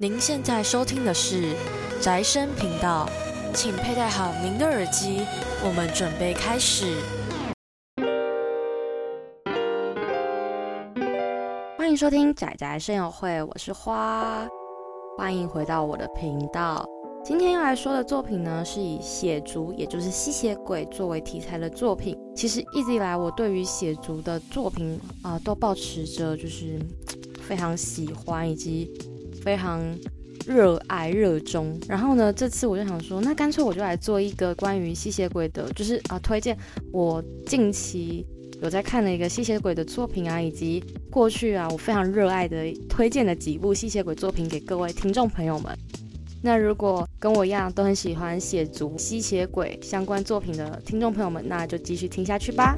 您现在收听的是宅生频道，请佩戴好您的耳机，我们准备开始。欢迎收听宅宅生友会，我是花，欢迎回到我的频道。今天要来说的作品呢，是以血族，也就是吸血鬼作为题材的作品。其实一直以来，我对于血族的作品啊，都保持着就是非常喜欢以及非常热爱热衷。然后呢，这次我就想说，那干脆我就来做一个关于吸血鬼的，就是啊，推荐我近期有在看的一个吸血鬼的作品啊，以及过去啊我非常热爱的推荐的几部吸血鬼作品给各位听众朋友们。那如果跟我一样都很喜欢血族、吸血鬼相关作品的听众朋友们，那就继续听下去吧。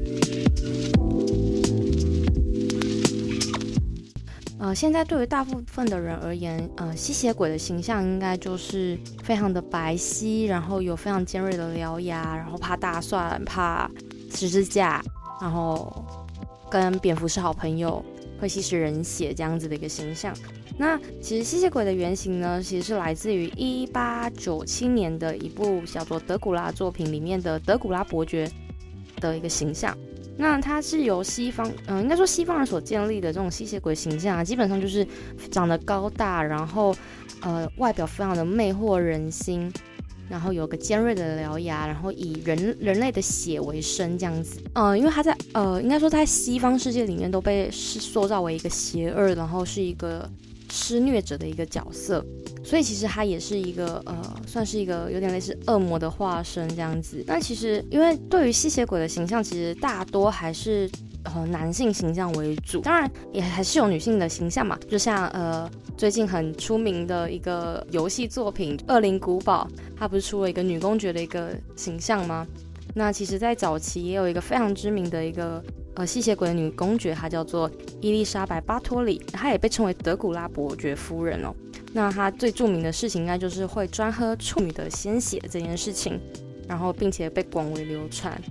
呃，现在对于大部分的人而言，呃，吸血鬼的形象应该就是非常的白皙，然后有非常尖锐的獠牙，然后怕大蒜、怕十字架，然后跟蝙蝠是好朋友，会吸食人血这样子的一个形象。那其实吸血鬼的原型呢，其实是来自于一八九七年的一部叫做《德古拉》作品里面的德古拉伯爵的一个形象。那它是由西方，嗯，应该说西方人所建立的这种吸血鬼形象啊，基本上就是长得高大，然后呃外表非常的魅惑人心，然后有个尖锐的獠牙，然后以人人类的血为生这样子。嗯，因为他在呃应该说在西方世界里面都被是塑造为一个邪恶，然后是一个。施虐者的一个角色，所以其实他也是一个呃，算是一个有点类似恶魔的化身这样子。那其实因为对于吸血鬼的形象，其实大多还是呃男性形象为主，当然也还是有女性的形象嘛。就像呃最近很出名的一个游戏作品《恶灵古堡》，它不是出了一个女公爵的一个形象吗？那其实，在早期也有一个非常知名的一个。呃，吸血鬼的女公爵，她叫做伊丽莎白·巴托里，她也被称为德古拉伯爵夫人哦。那她最著名的事情，应该就是会专喝处女的鲜血这件事情，然后并且被广为流传。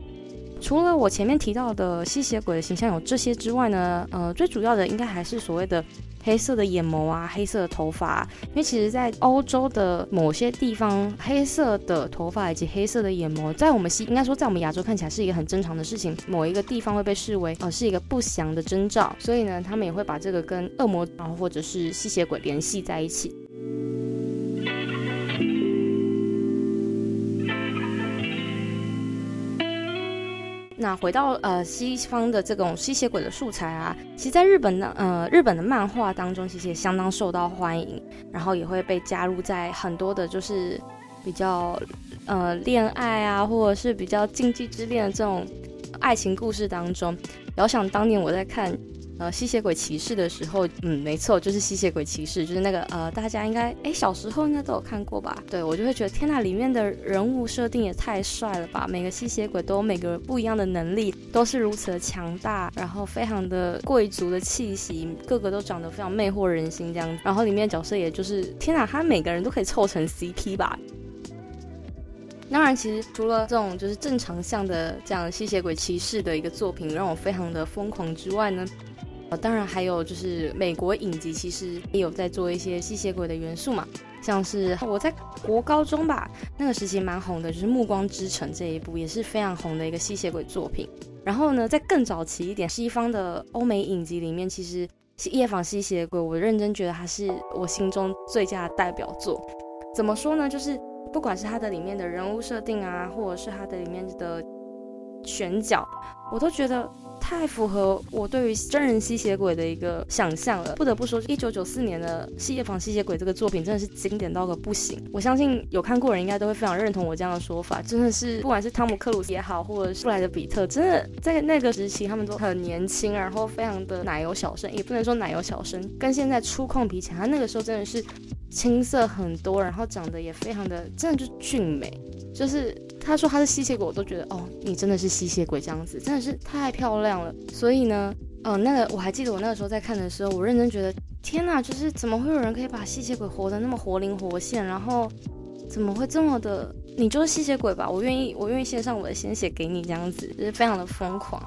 除了我前面提到的吸血鬼的形象有这些之外呢，呃，最主要的应该还是所谓的。黑色的眼眸啊，黑色的头发，因为其实，在欧洲的某些地方，黑色的头发以及黑色的眼眸，在我们西应该说，在我们亚洲看起来是一个很正常的事情。某一个地方会被视为呃是一个不祥的征兆，所以呢，他们也会把这个跟恶魔，然后或者是吸血鬼联系在一起。那回到呃西方的这种吸血鬼的素材啊，其实在日本的呃日本的漫画当中，其实也相当受到欢迎，然后也会被加入在很多的就是比较呃恋爱啊，或者是比较禁忌之恋的这种爱情故事当中。遥想当年我在看。呃，吸血鬼骑士的时候，嗯，没错，就是吸血鬼骑士，就是那个呃，大家应该哎小时候应该都有看过吧？对我就会觉得天呐，里面的人物设定也太帅了吧！每个吸血鬼都有每个不一样的能力，都是如此的强大，然后非常的贵族的气息，个个都长得非常魅惑人心这样子。然后里面角色也就是天呐，他每个人都可以凑成 CP 吧？当然，其实除了这种就是正常向的这样吸血鬼骑士的一个作品让我非常的疯狂之外呢。当然还有就是美国影集，其实也有在做一些吸血鬼的元素嘛，像是我在国高中吧，那个时期蛮红的，就是《暮光之城》这一部也是非常红的一个吸血鬼作品。然后呢，在更早期一点，西方的欧美影集里面，其实《夜访吸血鬼》，我认真觉得它是我心中最佳的代表作。怎么说呢？就是不管是它的里面的人物设定啊，或者是它的里面的选角，我都觉得。太符合我对于真人吸血鬼的一个想象了。不得不说，一九九四年的《夜房吸血鬼》这个作品真的是经典到个不行。我相信有看过人应该都会非常认同我这样的说法。真的是，不管是汤姆克鲁斯也好，或者是布莱德比特，真的在那个时期他们都很年轻，然后非常的奶油小生，也不能说奶油小生，跟现在粗犷比起来，他那个时候真的是青涩很多，然后长得也非常的，真的就俊美，就是。他说他是吸血鬼，我都觉得哦，你真的是吸血鬼这样子，真的是太漂亮了。所以呢，嗯，那个我还记得我那个时候在看的时候，我认真觉得，天哪，就是怎么会有人可以把吸血鬼活得那么活灵活现，然后怎么会这么的，你就是吸血鬼吧，我愿意，我愿意献上我的鲜血给你这样子，就是非常的疯狂。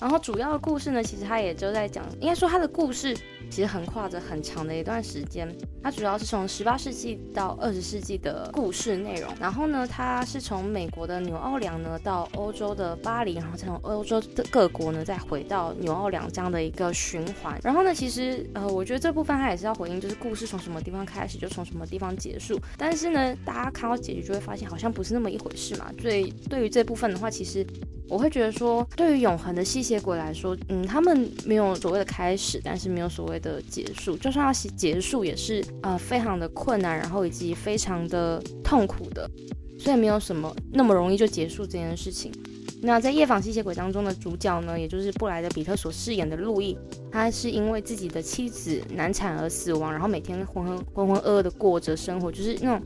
然后主要的故事呢，其实他也就在讲，应该说他的故事其实横跨着很长的一段时间。它主要是从十八世纪到二十世纪的故事内容。然后呢，它是从美国的纽奥良呢到欧洲的巴黎，然后再从欧洲的各国呢再回到纽奥良这样的一个循环。然后呢，其实呃，我觉得这部分它也是要回应，就是故事从什么地方开始就从什么地方结束。但是呢，大家看到结局就会发现好像不是那么一回事嘛。所以对于这部分的话，其实。我会觉得说，对于永恒的吸血鬼来说，嗯，他们没有所谓的开始，但是没有所谓的结束。就算要结束，也是呃非常的困难，然后以及非常的痛苦的，所以没有什么那么容易就结束这件事情。那在夜访吸血鬼当中的主角呢，也就是布莱德比特所饰演的路易，他是因为自己的妻子难产而死亡，然后每天浑浑浑浑噩噩的过着生活，就是那种。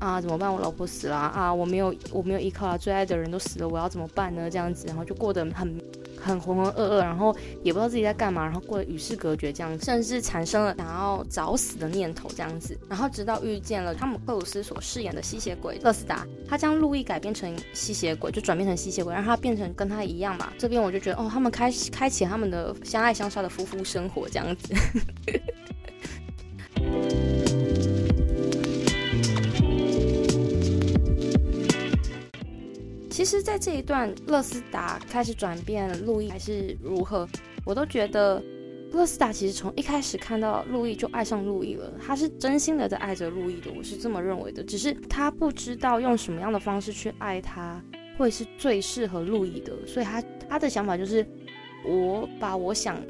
啊，怎么办？我老婆死了啊！我没有，我没有依靠啊！最爱的人都死了，我要怎么办呢？这样子，然后就过得很 很浑浑噩噩，然后也不知道自己在干嘛，然后过得与世隔绝，这样，甚至产生了想要找死的念头，这样子。然后直到遇见了汤姆克鲁斯所饰演的吸血鬼勒斯达，他将路易改编成吸血鬼，就转变成吸血鬼，让他变成跟他一样嘛。这边我就觉得，哦，他们开开启他们的相爱相杀的夫妇生活，这样子。其实，在这一段，勒斯达开始转变，路易还是如何，我都觉得勒斯达其实从一开始看到路易就爱上路易了，他是真心的在爱着路易的，我是这么认为的。只是他不知道用什么样的方式去爱他，会是最适合路易的，所以他他的想法就是，我把我想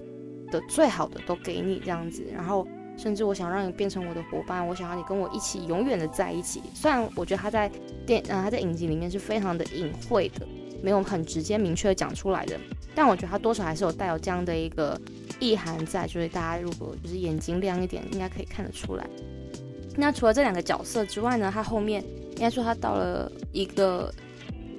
的最好的都给你这样子，然后。甚至我想让你变成我的伙伴，我想要你跟我一起永远的在一起。虽然我觉得他在电，呃，他在影集里面是非常的隐晦的，没有很直接明确的讲出来的，但我觉得他多少还是有带有这样的一个意涵在，所以大家如果就是眼睛亮一点，应该可以看得出来。那除了这两个角色之外呢，他后面应该说他到了一个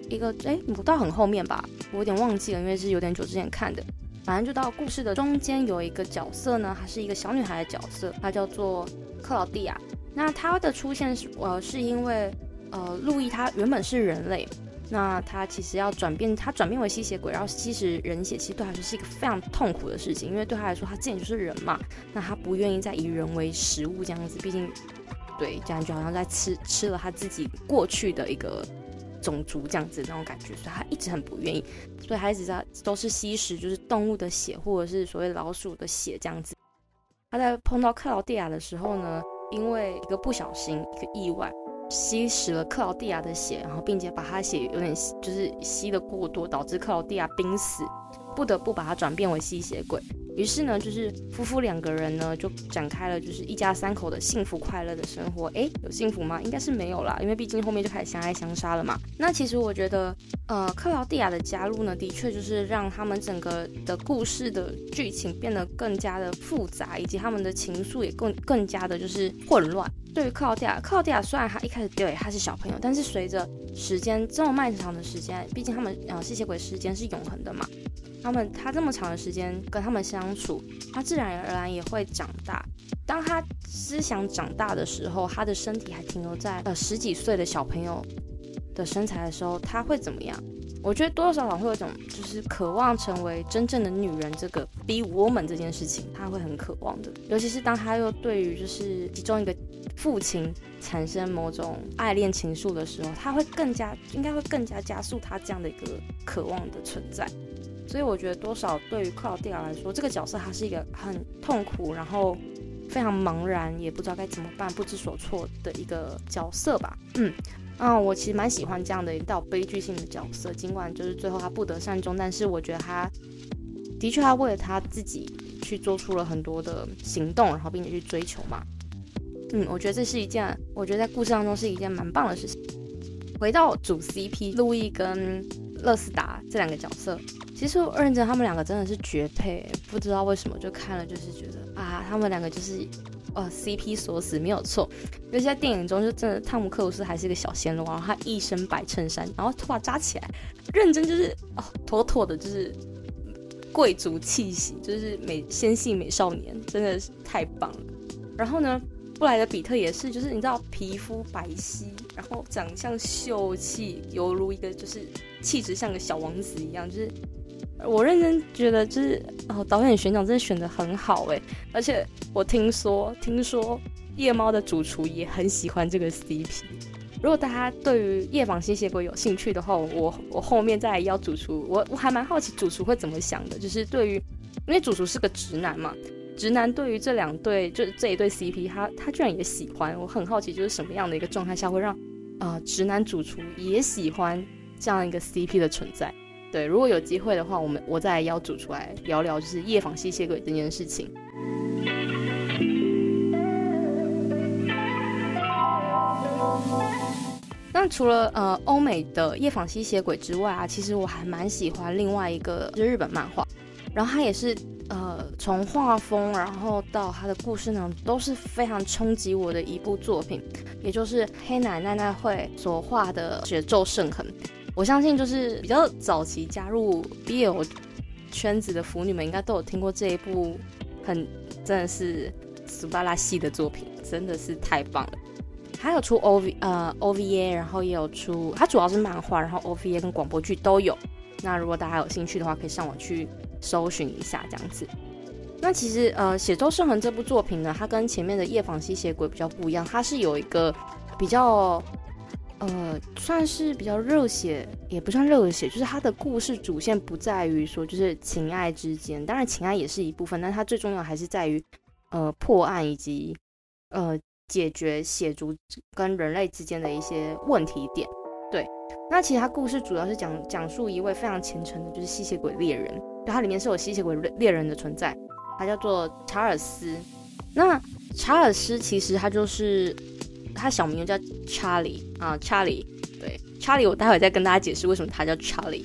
一个，哎，不到很后面吧，我有点忘记了，因为是有点久之前看的。反正就到故事的中间有一个角色呢，她是一个小女孩的角色，她叫做克劳蒂亚。那她的出现是呃是因为呃路易他原本是人类，那他其实要转变，他转变为吸血鬼，然后吸食人血，其实对他来说是一个非常痛苦的事情，因为对他来说他之前就是人嘛，那他不愿意再以人为食物这样子，毕竟对这样就好像在吃吃了他自己过去的一个。种族这样子那种感觉，所以他一直很不愿意，所以他一直在都是吸食就是动物的血或者是所谓老鼠的血这样子。他在碰到克劳蒂亚的时候呢，因为一个不小心一个意外，吸食了克劳蒂亚的血，然后并且把他血有点就是吸的过多，导致克劳蒂亚濒死，不得不把他转变为吸血鬼。于是呢，就是夫妇两个人呢，就展开了就是一家三口的幸福快乐的生活。哎，有幸福吗？应该是没有啦，因为毕竟后面就开始相爱相杀了嘛。那其实我觉得，呃，克劳蒂亚的加入呢，的确就是让他们整个的故事的剧情变得更加的复杂，以及他们的情愫也更更加的就是混乱。对于克劳蒂亚，克劳蒂亚虽然他一开始对他是小朋友，但是随着时间这么漫长的时间，毕竟他们呃吸血鬼时间是永恒的嘛。他们他这么长的时间跟他们相处，他自然而然也会长大。当他思想长大的时候，他的身体还停留在呃十几岁的小朋友的身材的时候，他会怎么样？我觉得多多少少会有一种就是渴望成为真正的女人这个 be woman 这件事情，他会很渴望的。尤其是当他又对于就是其中一个父亲产生某种爱恋情愫的时候，他会更加应该会更加加速他这样的一个渴望的存在。所以我觉得多少对于克劳蒂亚来说，这个角色他是一个很痛苦，然后非常茫然，也不知道该怎么办，不知所措的一个角色吧。嗯，啊，我其实蛮喜欢这样的一道悲剧性的角色，尽管就是最后他不得善终，但是我觉得他的确他为了他自己去做出了很多的行动，然后并且去追求嘛。嗯，我觉得这是一件，我觉得在故事当中是一件蛮棒的事情。回到主 CP，路易跟勒斯达这两个角色。其实我认真，他们两个真的是绝配，不知道为什么就看了就是觉得啊，他们两个就是呃 CP 锁死没有错。尤其在电影中，就真的汤姆克鲁斯还是一个小鲜肉，然后他一身白衬衫，然后头发扎起来，认真就是哦妥妥的就是贵族气息，就是美纤细美少年，真的是太棒了。然后呢，布莱德比特也是，就是你知道皮肤白皙，然后长相秀气，犹如一个就是气质像个小王子一样，就是。我认真觉得就是哦，导演选角真的选的很好哎，而且我听说听说夜猫的主厨也很喜欢这个 CP。如果大家对于夜访吸血鬼有兴趣的话，我我后面再邀主厨，我我还蛮好奇主厨会怎么想的，就是对于因为主厨是个直男嘛，直男对于这两对就是这一对 CP，他他居然也喜欢，我很好奇就是什么样的一个状态下会让啊直男主厨也喜欢这样一个 CP 的存在。对，如果有机会的话，我们我再邀主出来聊聊，就是夜访吸血鬼这件事情。那除了呃欧美的夜访吸血鬼之外啊，其实我还蛮喜欢另外一个就是日本漫画，然后它也是呃从画风然后到它的故事呢都是非常冲击我的一部作品，也就是黑奶奶奈会所画的《血咒圣痕》。我相信，就是比较早期加入 BL 圈子的腐女们，应该都有听过这一部很真的是苏巴拉系的作品，真的是太棒了。还有出 OV 呃 OVA，然后也有出，它主要是漫画，然后 OVA 跟广播剧都有。那如果大家有兴趣的话，可以上网去搜寻一下这样子。那其实呃《血咒圣痕》这部作品呢，它跟前面的《夜访吸血鬼》比较不一样，它是有一个比较。呃，算是比较热血，也不算热血，就是它的故事主线不在于说就是情爱之间，当然情爱也是一部分，但它最重要还是在于呃破案以及呃解决血族跟人类之间的一些问题点。对，那其实它故事主要是讲讲述一位非常虔诚的，就是吸血鬼猎人，就，它里面是有吸血鬼猎人的存在，他叫做查尔斯。那查尔斯其实他就是。他小名叫查理啊，查理，对，查理，我待会再跟大家解释为什么他叫查理。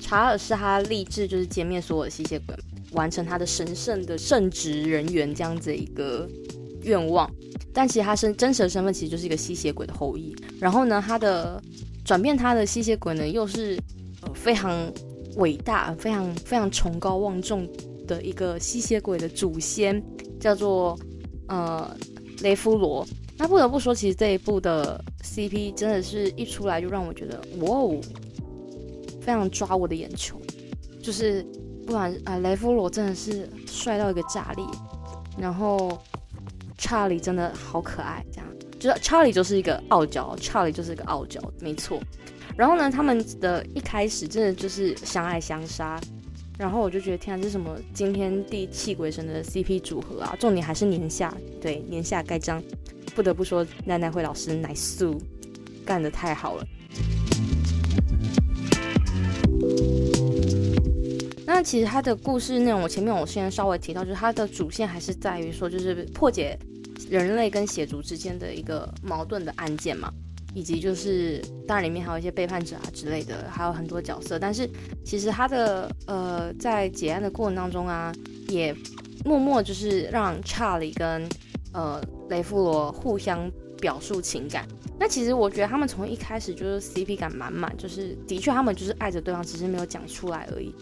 查尔是他立志就是歼灭所有的吸血鬼，完成他的神圣的圣职人员这样子一个愿望。但其实他身真实的身份其实就是一个吸血鬼的后裔。然后呢，他的转变他的吸血鬼呢，又是非常伟大、非常非常崇高望重的一个吸血鬼的祖先，叫做呃雷夫罗。那不得不说，其实这一部的 CP 真的是一出来就让我觉得，哇哦，非常抓我的眼球。就是不管啊，雷夫罗真的是帅到一个炸裂，然后查理真的好可爱，这样，就是查理就是一个傲娇，查理就是一个傲娇，没错。然后呢，他们的一开始真的就是相爱相杀，然后我就觉得，天啊，这是什么惊天地泣鬼神的 CP 组合啊！重点还是年下，对，年下盖章。不得不说，奈奈惠老师奶素干的太好了。那其实他的故事内容，我前面我先稍微提到，就是他的主线还是在于说，就是破解人类跟血族之间的一个矛盾的案件嘛，以及就是当然里面还有一些背叛者啊之类的，还有很多角色。但是其实他的呃在解案的过程当中啊，也默默就是让查理跟呃，雷富罗互相表述情感。那其实我觉得他们从一开始就是 CP 感满满，就是的确他们就是爱着对方，只是没有讲出来而已。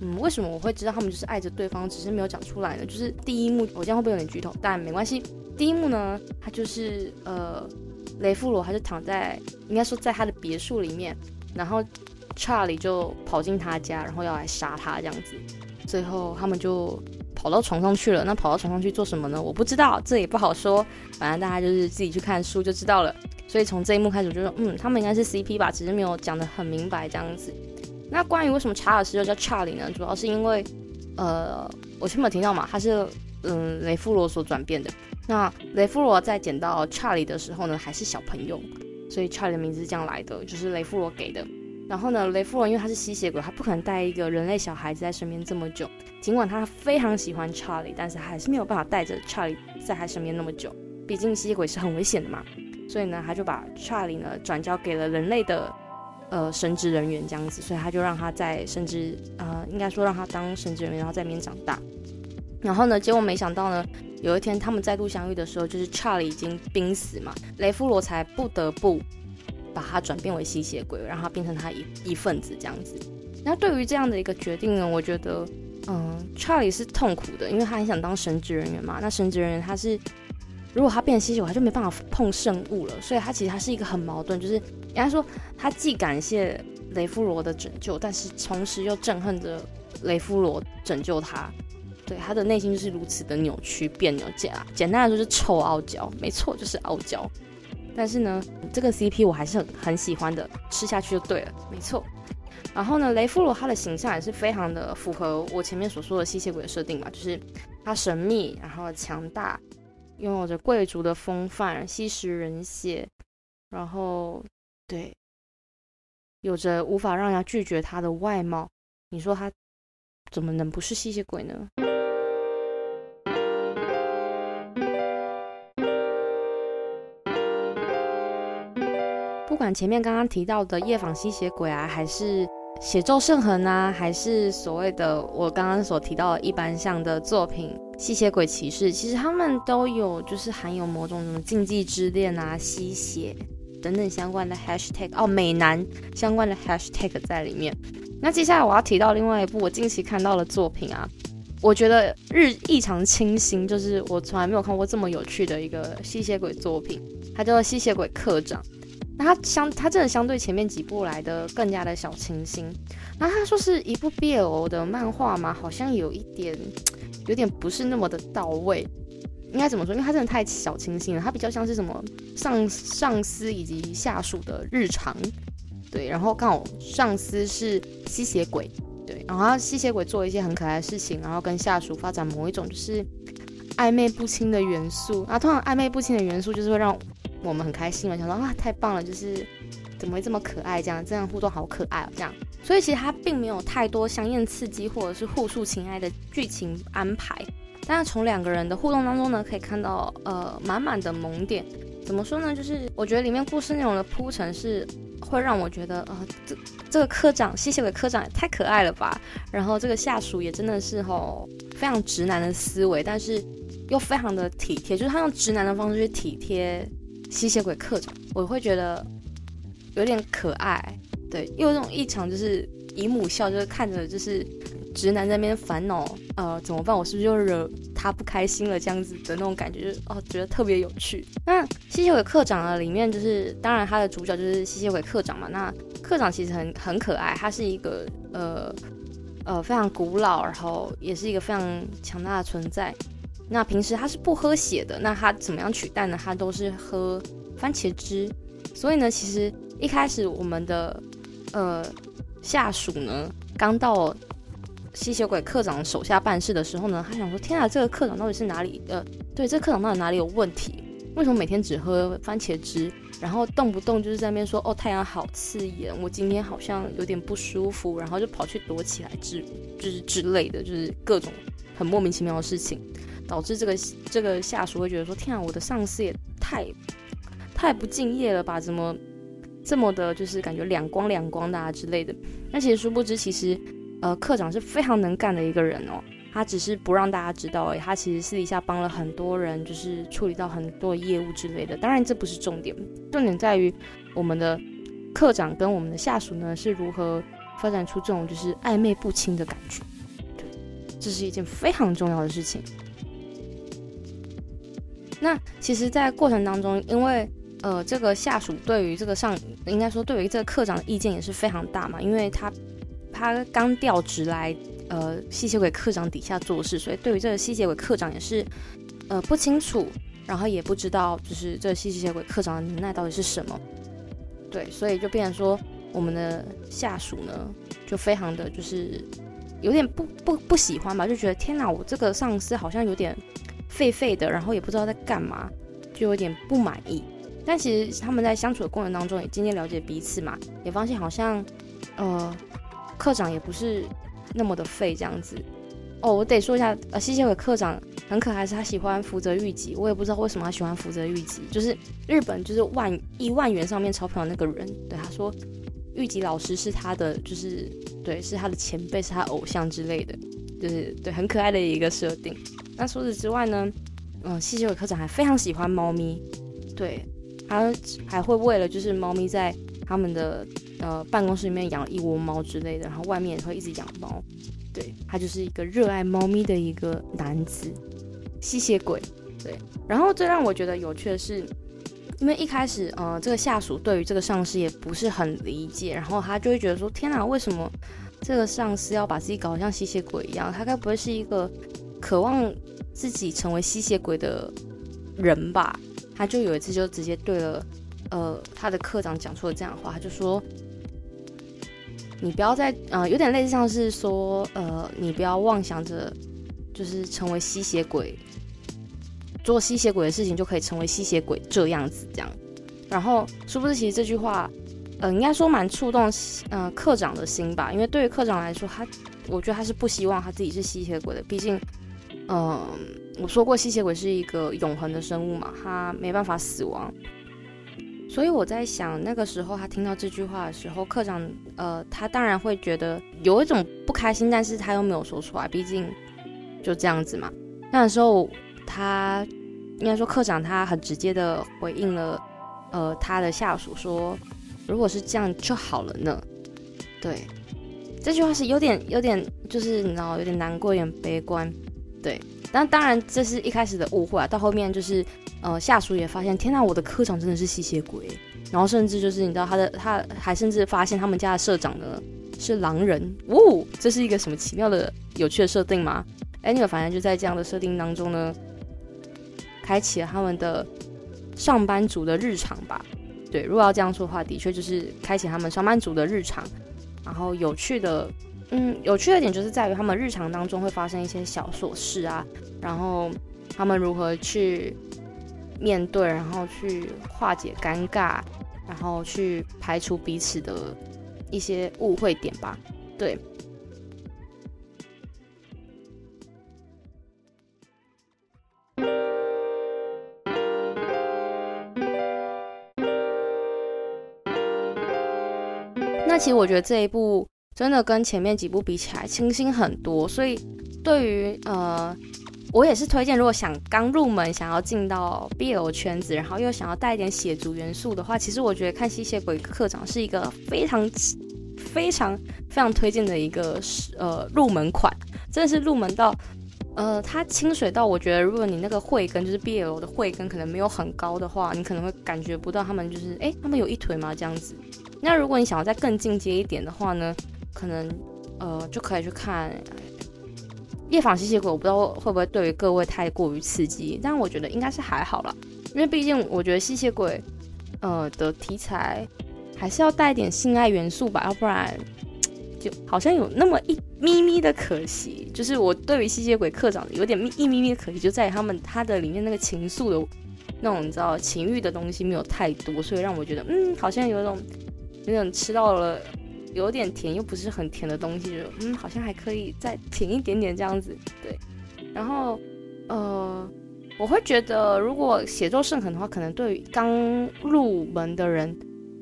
嗯，为什么我会知道他们就是爱着对方，只是没有讲出来呢？就是第一幕，我这样会不会有点剧透？但没关系。第一幕呢，他就是呃，雷富罗他就躺在，应该说在他的别墅里面，然后查理就跑进他家，然后要来杀他这样子。最后他们就。跑到床上去了，那跑到床上去做什么呢？我不知道，这也不好说。反正大家就是自己去看书就知道了。所以从这一幕开始，我就说，嗯，他们应该是 CP 吧，只是没有讲的很明白这样子。那关于为什么查尔斯又叫查理呢？主要是因为，呃，我前面有提到嘛，他是嗯雷夫罗所转变的。那雷夫罗在捡到查理的时候呢，还是小朋友，所以查理的名字是这样来的，就是雷夫罗给的。然后呢，雷夫罗因为他是吸血鬼，他不可能带一个人类小孩子在身边这么久。尽管他非常喜欢查理，但是还是没有办法带着查理在他身边那么久。毕竟吸血鬼是很危险的嘛。所以呢，他就把查理呢转交给了人类的呃神职人员这样子。所以他就让他在神职呃，应该说让他当神职人员，然后在那边长大。然后呢，结果没想到呢，有一天他们再度相遇的时候，就是查理已经濒死嘛，雷夫罗才不得不。把他转变为吸血鬼，让他变成他一一份子这样子。那对于这样的一个决定呢，我觉得，嗯，查理是痛苦的，因为他很想当神职人员嘛。那神职人员他是，如果他变吸血鬼，他就没办法碰圣物了。所以他其实他是一个很矛盾，就是人家说他既感谢雷夫罗的拯救，但是同时又憎恨着雷夫罗拯救他。对他的内心是如此的扭曲别扭，简简单来说是臭傲娇，没错，就是傲娇。但是呢，这个 CP 我还是很很喜欢的，吃下去就对了，没错。然后呢，雷夫罗他的形象也是非常的符合我前面所说的吸血鬼的设定嘛，就是他神秘，然后强大，拥有着贵族的风范，吸食人血，然后对，有着无法让人家拒绝他的外貌。你说他怎么能不是吸血鬼呢？不管前面刚刚提到的夜访吸血鬼啊，还是写咒圣痕啊，还是所谓的我刚刚所提到的一般像的作品《吸血鬼骑士》，其实他们都有就是含有某种什么禁忌之恋啊、吸血等等相关的 hashtag 哦，美男相关的 hashtag 在里面。那接下来我要提到另外一部我近期看到的作品啊，我觉得日异常清新，就是我从来没有看过这么有趣的一个吸血鬼作品，它叫做《吸血鬼课长》。那它相，它真的相对前面几部来的更加的小清新。那他说是一部 BL 的漫画嘛？好像有一点，有点不是那么的到位。应该怎么说？因为它真的太小清新了，它比较像是什么上上司以及下属的日常。对，然后刚好上司是吸血鬼，对，然后吸血鬼做一些很可爱的事情，然后跟下属发展某一种就是暧昧不清的元素。啊通常暧昧不清的元素就是会让。我们很开心嘛，想说啊，太棒了，就是怎么会这么可爱？这样这样互动好可爱哦，这样。所以其实它并没有太多香艳刺激或者是互诉情爱的剧情安排，但是从两个人的互动当中呢，可以看到呃满满的萌点。怎么说呢？就是我觉得里面故事内容的铺陈是会让我觉得呃这这个科长吸血鬼科长也太可爱了吧。然后这个下属也真的是吼非常直男的思维，但是又非常的体贴，就是他用直男的方式去体贴。吸血鬼课长，我会觉得有点可爱，对，又有种异常就是姨母笑，就是看着就是直男在那边烦恼，呃，怎么办？我是不是又惹他不开心了？这样子的那种感觉，就是哦，觉得特别有趣。那吸血鬼课长呢，里面就是当然他的主角就是吸血鬼课长嘛。那课长其实很很可爱，他是一个呃呃非常古老，然后也是一个非常强大的存在。那平时他是不喝血的，那他怎么样取代呢？他都是喝番茄汁。所以呢，其实一开始我们的呃下属呢，刚到吸血鬼课长手下办事的时候呢，他想说：天啊，这个课长到底是哪里？呃，对，这课长到底哪里有问题？为什么每天只喝番茄汁？然后动不动就是在那边说：哦，太阳好刺眼，我今天好像有点不舒服，然后就跑去躲起来之，就是之类的，就是各种很莫名其妙的事情。导致这个这个下属会觉得说：“天啊，我的上司也太太不敬业了吧？怎么这么的，就是感觉两光两光的啊之类的。”那其实殊不知，其实呃，课长是非常能干的一个人哦。他只是不让大家知道而已。他其实私底下帮了很多人，就是处理到很多业务之类的。当然，这不是重点，重点在于我们的课长跟我们的下属呢是如何发展出这种就是暧昧不清的感觉。对，这是一件非常重要的事情。那其实，在过程当中，因为呃，这个下属对于这个上，应该说对于这个科长的意见也是非常大嘛，因为他他刚调职来呃吸血鬼科长底下做事，所以对于这个吸血鬼科长也是呃不清楚，然后也不知道就是这吸血鬼科长的能耐到底是什么，对，所以就变成说我们的下属呢，就非常的就是有点不不不喜欢吧，就觉得天哪，我这个上司好像有点。废废的，然后也不知道在干嘛，就有点不满意。但其实他们在相处的过程当中也渐渐了解彼此嘛，也发现好像，呃，课长也不是那么的废这样子。哦，我得说一下，呃，吸血鬼课长很可爱，是他喜欢福泽谕吉，我也不知道为什么他喜欢福泽谕吉，就是日本就是万亿万元上面钞票的那个人。对他说，谕吉老师是他的，就是对，是他的前辈，是他偶像之类的，就是对，很可爱的一个设定。那除此之外呢？嗯，吸血鬼科长还非常喜欢猫咪，对，他还会为了就是猫咪在他们的呃办公室里面养一窝猫之类的，然后外面也会一直养猫，对他就是一个热爱猫咪的一个男子，吸血鬼，对。然后最让我觉得有趣的是，因为一开始，呃，这个下属对于这个上司也不是很理解，然后他就会觉得说：“天哪，为什么这个上司要把自己搞得像吸血鬼一样？他该不会是一个渴望自己成为吸血鬼的人吧？”他就有一次就直接对了，呃，他的科长讲出了这样的话，他就说：“你不要再，呃，有点类似像是说，呃，你不要妄想着就是成为吸血鬼。”做吸血鬼的事情就可以成为吸血鬼这样子，这样，然后殊不知其实这句话，呃，应该说蛮触动，呃，科长的心吧。因为对于科长来说，他我觉得他是不希望他自己是吸血鬼的。毕竟，嗯，我说过吸血鬼是一个永恒的生物嘛，他没办法死亡。所以我在想，那个时候他听到这句话的时候，科长，呃，他当然会觉得有一种不开心，但是他又没有说出来，毕竟就这样子嘛。那时候。他应该说，科长他很直接的回应了，呃，他的下属说：“如果是这样就好了呢。”对，这句话是有点有点，就是你知道，有点难过，有点悲观。对，但当然这是一开始的误会啊。到后面就是，呃，下属也发现，天呐，我的科长真的是吸血鬼。然后甚至就是你知道，他的他还甚至发现他们家的社长呢是狼人。哦，这是一个什么奇妙的有趣的设定吗？哎，那个反正就在这样的设定当中呢。开启了他们的上班族的日常吧。对，如果要这样说的话，的确就是开启他们上班族的日常。然后有趣的，嗯，有趣的点就是在于他们日常当中会发生一些小琐事啊，然后他们如何去面对，然后去化解尴尬，然后去排除彼此的一些误会点吧。对。其实我觉得这一部真的跟前面几部比起来清新很多，所以对于呃，我也是推荐，如果想刚入门，想要进到 BL 圈子，然后又想要带一点血族元素的话，其实我觉得看吸血鬼课长是一个非常非常非常推荐的一个呃入门款，真的是入门到呃，它清水到我觉得，如果你那个慧根就是 BL 的慧根可能没有很高的话，你可能会感觉不到他们就是哎，他们有一腿吗这样子。那如果你想要再更进阶一点的话呢，可能呃就可以去看《夜访吸血鬼》，我不知道会不会对于各位太过于刺激，但我觉得应该是还好啦，因为毕竟我觉得吸血鬼呃的题材还是要带一点性爱元素吧，要不然就好像有那么一咪咪的可惜。就是我对于吸血鬼课长有点一咪咪的可惜，就在于他们他的里面那个情愫的那种你知道情欲的东西没有太多，所以让我觉得嗯好像有一种。有点吃到了有点甜又不是很甜的东西，就嗯，好像还可以再甜一点点这样子，对。然后呃，我会觉得如果写作甚狠的话，可能对于刚入门的人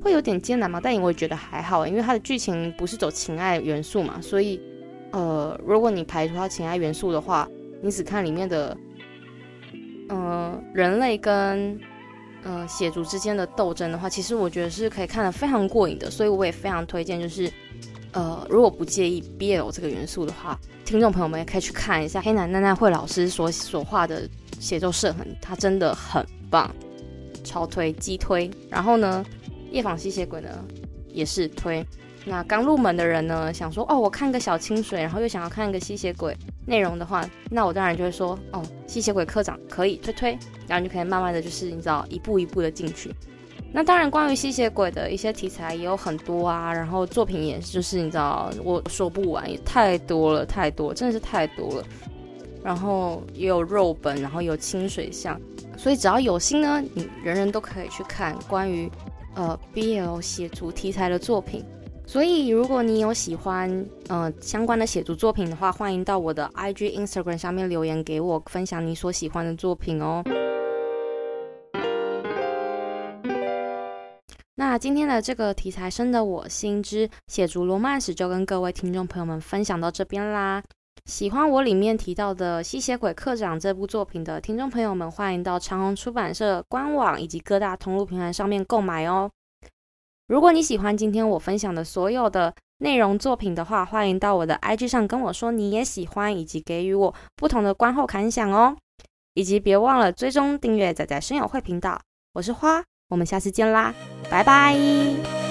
会有点艰难嘛。但我也觉得还好，因为它的剧情不是走情爱元素嘛，所以呃，如果你排除它情爱元素的话，你只看里面的嗯人类跟。呃，血族之间的斗争的话，其实我觉得是可以看得非常过瘾的，所以我也非常推荐，就是呃，如果不介意 BL 这个元素的话，听众朋友们也可以去看一下黑男奈奈惠老师所所画的血咒射痕，他真的很棒，超推，激推。然后呢，夜访吸血鬼呢也是推。那刚入门的人呢，想说哦，我看个小清水，然后又想要看一个吸血鬼内容的话，那我当然就会说哦，吸血鬼科长可以推推，然后你就可以慢慢的就是你知道一步一步的进去。那当然，关于吸血鬼的一些题材也有很多啊，然后作品也是就是你知道我说不完，也太多了，太多，真的是太多了。然后也有肉本，然后有清水像，所以只要有心呢，你人人都可以去看关于呃 BL 写主题材的作品。所以，如果你有喜欢呃相关的写作作品的话，欢迎到我的 IG、Instagram 上面留言给我，分享你所喜欢的作品哦。那今天的这个题材深的我心之写作罗曼史就跟各位听众朋友们分享到这边啦。喜欢我里面提到的《吸血鬼课长》这部作品的听众朋友们，欢迎到长虹出版社官网以及各大通路平台上面购买哦。如果你喜欢今天我分享的所有的内容作品的话，欢迎到我的 IG 上跟我说你也喜欢，以及给予我不同的观后感想哦。以及别忘了追踪订阅仔仔声友会频道，我是花，我们下次见啦，拜拜。